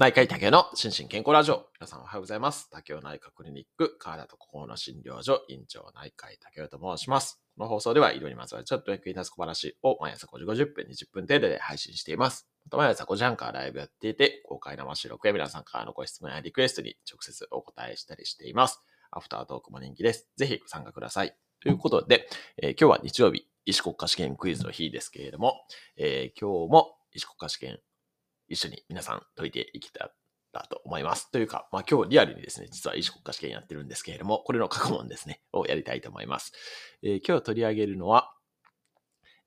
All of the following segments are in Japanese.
内科医竹の心身健康ラジオ。皆さんおはようございます。竹雄内科クリニック、体と心の診療所、院長内科医竹雄と申します。この放送では医療にまつわるちょっと役に立つ小話を毎朝5時50分、20分程度で配信しています。また毎朝5時半からライブやっていて、公開生収録や皆さんからのご質問やリクエストに直接お答えしたりしています。アフタートークも人気です。ぜひご参加ください。ということで、えー今日は日曜日、医師国家試験クイズの日ですけれども、えー今日も医師国家試験一緒に皆さん解いていきたらと思います。というか、まあ今日リアルにですね、実は医師国家試験やってるんですけれども、これの過去問ですね、をやりたいと思います。えー今日取り上げるのは、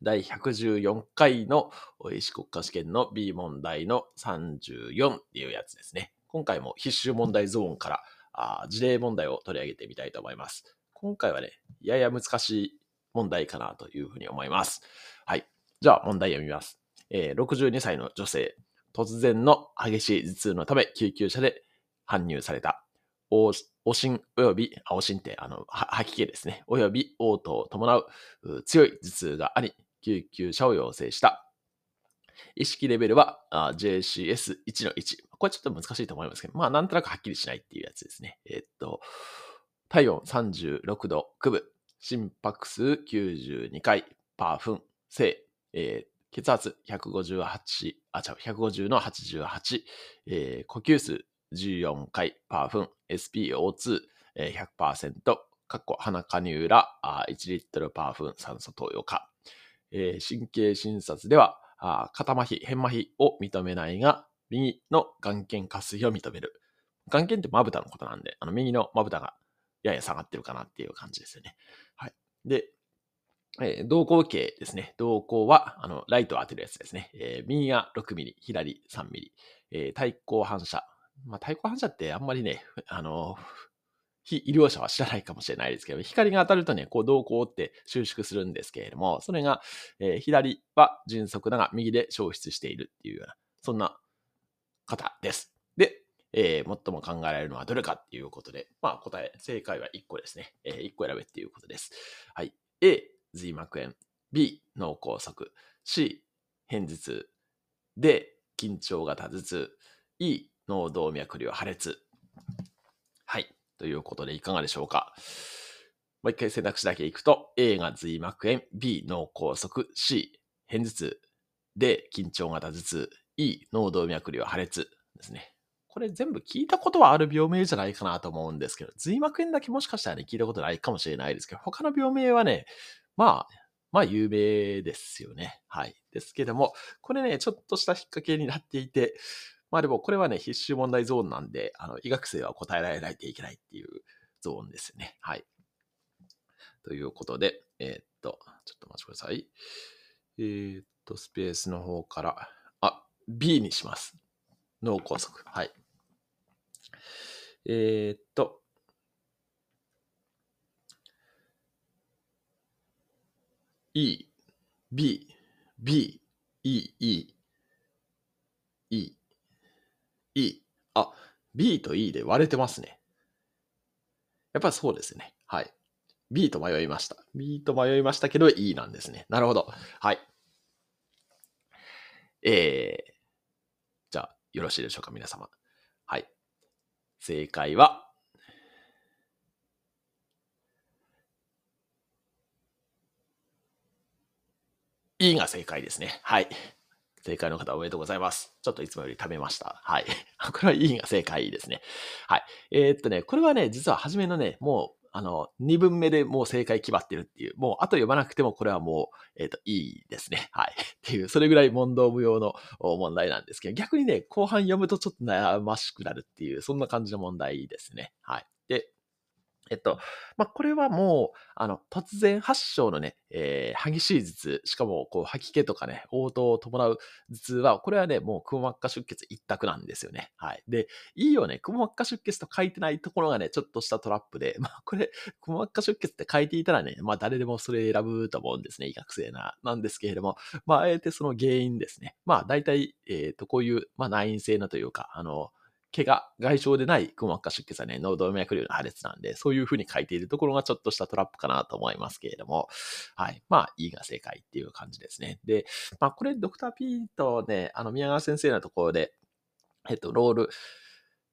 第114回の医師国家試験の B 問題の34っていうやつですね。今回も必修問題ゾーンからあ事例問題を取り上げてみたいと思います。今回はね、やや難しい問題かなというふうに思います。はい。じゃあ問題読みます。えー62歳の女性、突然の激しい頭痛のため救急車で搬入された。おしん及び、あ、おしんって、あの、吐き気ですね。及び、嘔吐を伴う強い頭痛があり、救急車を要請した。意識レベルは JCS1 の1。これちょっと難しいと思いますけど、まあなんとなくはっきりしないっていうやつですね。えっと、体温36度9分、心拍数92回パー分、正、えー血圧158、あ、違う、150の88、えー呼吸数14回パー分、SPO2、えー100%、かっこ鼻加入らあ1リットルパー分酸素投与か。えー神経診察では、あ肩麻痺、変麻痺を認めないが、右の眼瞼下垂を認める。眼瞼ってまぶたのことなんで、あの右のまぶたがやや下がってるかなっていう感じですよね。はい。で、えー動向径ですね。動向は、あの、ライトを当てるやつですね。えー右が6ミリ、左3ミリ。えー対光反射。まあ、対光反射ってあんまりね、あの、非医療者は知らないかもしれないですけど、光が当たるとね、こう動向って収縮するんですけれども、それが、えー左は迅速だが右で消失しているっていうような、そんな方です。で、えー最も考えられるのはどれかっていうことで、まあ答え、正解は1個ですね。え1個選べっていうことです。はい。A、髄膜炎。B、脳梗塞。C、片頭痛。D、緊張型頭痛。E、脳動脈瘤破裂。はい。ということでいかがでしょうか。もう一回選択肢だけいくと、A が髄膜炎、B 脳梗塞、C 片頭痛、D 緊張型頭痛、E 脳動脈瘤破裂ですね。これ全部聞いたことはある病名じゃないかなと思うんですけど、髄膜炎だけもしかしたらね、聞いたことないかもしれないですけど、他の病名はね、まあ、まあ有名ですよね。はい。ですけども、これね、ちょっとした引っ掛けになっていて、まあでもこれはね、必修問題ゾーンなんで、あの、医学生は答えられないといけないっていうゾーンですね。はい。ということで、えーっと、ちょっとお待ちください。えーっと、スペースの方から、あ、B にします。脳梗塞。はい。えーっと、E、B、B、E、E、E、E。あ、B と E で割れてますね。やっぱりそうですね。はい。B と迷いました。B と迷いましたけど E なんですね。なるほど。はい。えー、じゃあ、よろしいでしょうか、皆様。はい。正解は、E が正解ですね。はい。正解の方おめでとうございます。ちょっといつもより食べました。はい。これは E が正解ですね。はい。えーっとね、これはね、実は初めのね、もう、あの、2分目でもう正解決まってるっていう、もう後読まなくてもこれはもう、えーっと、いいですね。はい。っていう、それぐらい問答無用の問題なんですけど、逆にね、後半読むとちょっと悩ましくなるっていう、そんな感じの問題ですね。はい。で、えっと、まあ、これはもう、あの、突然発症のね、えー激しい頭痛、しかも、こう、吐き気とかね、応答を伴う頭痛は、これはね、もう、くも膜下出血一択なんですよね。はい。で、いいよね、くも膜下出血と書いてないところがね、ちょっとしたトラップで、まあ、これ、くも膜下出血って書いていたらね、まあ、誰でもそれ選ぶと思うんですね、医学生な、なんですけれども、まあ、あえてその原因ですね。まあ、大体、えっ、と、こういう、まあ、内因性のというか、あの、怪我、外傷でないくも膜下出血はね、脳動脈瘤の破裂なんで、そういう風に書いているところがちょっとしたトラップかなと思いますけれども、はい。まあ、いいが正解っていう感じですね。で、まあ、これ、ドクター P とね、あの、宮川先生のところで、えっと、ロール、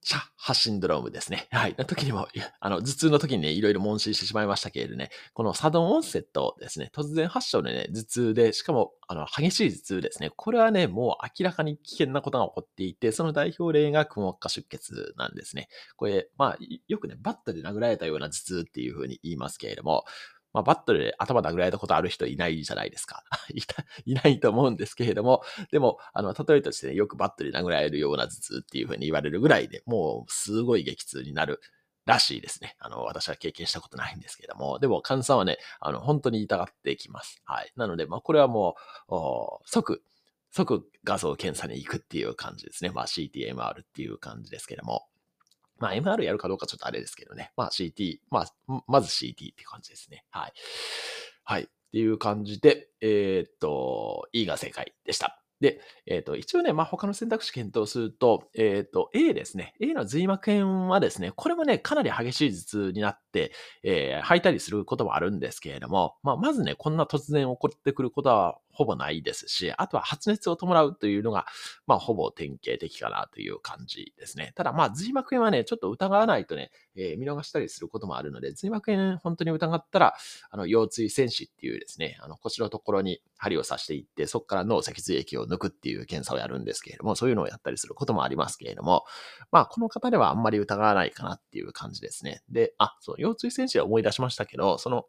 シャッハシンドロームですね。はい。の時にも、あの、頭痛の時にね、いろいろ問診してしまいましたけれどね、このサドンオンセットですね、突然発症でね、頭痛で、しかも、あの、激しい頭痛ですね。これはね、もう明らかに危険なことが起こっていて、その代表例がくも膜下出血なんですね。これ、まあ、よくね、バットで殴られたような頭痛っていうふうに言いますけれども、まあ、バットで頭殴られたことある人いないじゃないですか。いた、いないと思うんですけれども、でも、あの、例えとしてね、よくバットで殴られるような頭痛っていうふうに言われるぐらいで、もう、すごい激痛になるらしいですね。あの、私は経験したことないんですけれども、でも、患者さんはね、あの、本当に痛がってきます。はい。なので、まあ、これはもう、即、即画像検査に行くっていう感じですね。まあ、CTMR っていう感じですけども。まあ、MR やるかどうかちょっとあれですけどね。まあ、CT、まあ、まず CT って感じですね。はい。はい。っていう感じで、えー、っと、E が正解でした。で、えっ、ー、と、一応ね、まあ、他の選択肢検討すると、えっ、ー、と、A ですね。A の髄膜炎はですね、これもね、かなり激しい頭痛になって、えー、吐いたりすることもあるんですけれども、まあ、まずね、こんな突然起こってくることはほぼないですし、あとは発熱を伴うというのが、まあ、ほぼ典型的かなという感じですね。ただ、まあ、髄膜炎はね、ちょっと疑わないとね、えー、見逃したりすることもあるので、髄膜炎本当に疑ったら、あの、腰椎戦士っていうですね、あの、腰のところに針を刺していって、そこから脳脊髄液を抜くっていう検査をやるんですけれども、そういうのをやったりすることもありますけれども、まあ、この方ではあんまり疑わないかなっていう感じですね。で、あ、そう、腰椎戦士は思い出しましたけど、その、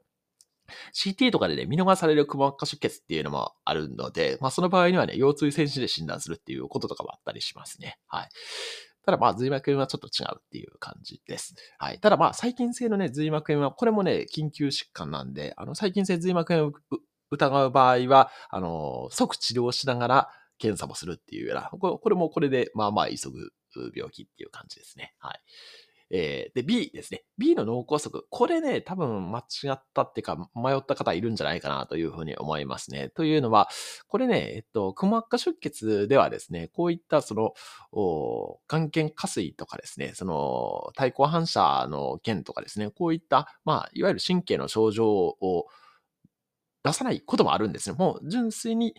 CT とかでね、見逃されるくも膜下出血っていうのもあるので、まあその場合にはね、腰椎戦士で診断するっていうこととかもあったりしますね。はい。ただまあ、髄膜炎はちょっと違うっていう感じです。はい。ただまあ、細菌性のね、髄膜炎は、これもね、緊急疾患なんで、あの、細菌性髄膜炎を疑う場合は、あの、即治療しながら検査もするっていうような、これもこれで、まあまあ急ぐ病気っていう感じですね。はい。えー、で、B ですね。B の脳梗塞。これね、多分間違ったっていうか、迷った方いるんじゃないかなというふうに思いますね。というのは、これね、えっと、くも膜下出血ではですね、こういったその、眼瞼下垂とかですね、その、対抗反射の件とかですね、こういった、まあ、いわゆる神経の症状を出さないこともあるんですね。もう純粋に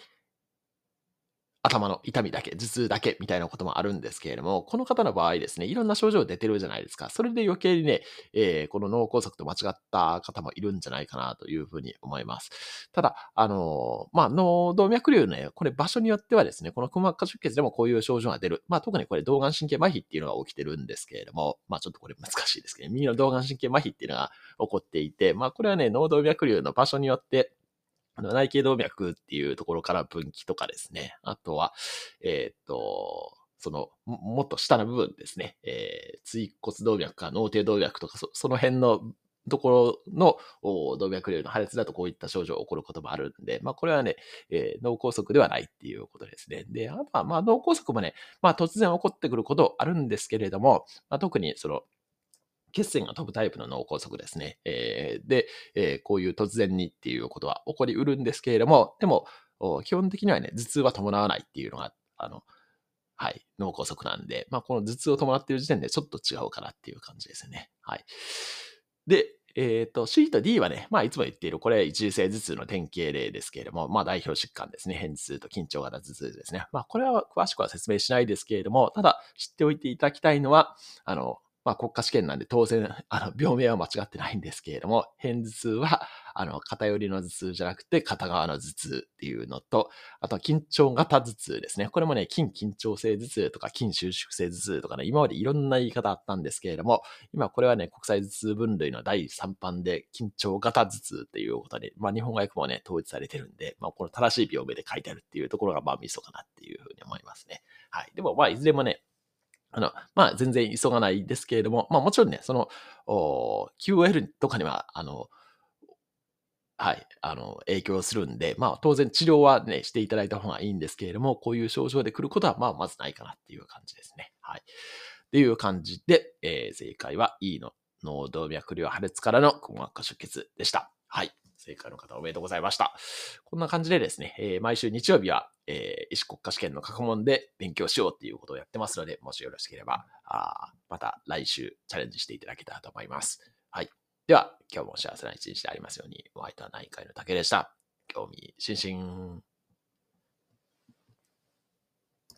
頭の痛みだけ、頭痛だけみたいなこともあるんですけれども、この方の場合ですね、いろんな症状出てるじゃないですか。それで余計にね、えー、この脳梗塞と間違った方もいるんじゃないかなというふうに思います。ただ、あのー、まあ、脳動脈瘤ね、これ場所によってはですね、このく膜下出血でもこういう症状が出る。まあ、特にこれ動眼神経麻痺っていうのが起きてるんですけれども、まあ、ちょっとこれ難しいですけど、右の動眼神経麻痺っていうのが起こっていて、まあ、これはね、脳動脈瘤の場所によって、内頸動脈っていうところから分岐とかですね。あとは、えっ、と、その、もっと下の部分ですね。えー、椎骨動脈か脳底動脈とかそ、その辺のところの動脈瘤の破裂だとこういった症状が起こることもあるんで、まあこれはね、えー、脳梗塞ではないっていうことですね。で、あとはまあ脳梗塞もね、まあ突然起こってくることあるんですけれども、まあ、特にその血栓が飛ぶタイプの脳梗塞ですね。えー、で、えー、こういう突然にっていうことは起こりうるんですけれども、でも、基本的にはね、頭痛は伴わないっていうのが、あの、はい、脳梗塞なんで、まあ、この頭痛を伴っている時点でちょっと違うかなっていう感じですね。はい。で、えっ、ー、と、C と D はね、まあ、いつも言っている、これ、一次性頭痛の典型例ですけれども、まあ、代表疾患ですね。偏頭痛と緊張型頭痛ですね。まあ、これは詳しくは説明しないですけれども、ただ、知っておいていただきたいのは、あの、まあ国家試験なんで当然、あの、病名は間違ってないんですけれども、偏頭痛は、あの、偏りの頭痛じゃなくて片側の頭痛っていうのと、あとは緊張型頭痛ですね。これもね、筋緊張性頭痛とか筋収縮性頭痛とかね、今までいろんな言い方あったんですけれども、今これはね、国際頭痛分類の第3版で緊張型頭痛っていうことで、まあ日本語訳もね、統一されてるんで、まあこの正しい病名で書いてあるっていうところがまあミソかなっていうふうに思いますね。はい。でもまあいずれもね、あの、まあ、全然急がないですけれども、まあ、もちろんね、その、QOL とかには、あの、はい、あの、影響するんで、まあ、当然治療はね、していただいた方がいいんですけれども、こういう症状で来ることは、まあ、まずないかなっていう感じですね。はい。っていう感じで、えー、正解は E の脳動脈瘤破裂からのくも膜下出血でした。はい。正解の方おめでとうございました。こんな感じでですね、えー、毎週日曜日は、えー、医師国家試験の過去問で勉強しようっていうことをやってますので、もしよろしければ、あまた来週チャレンジしていただけたらと思います。はい。では、今日も幸せな一日でありますように、お相手は内科医の竹でした。興味津々。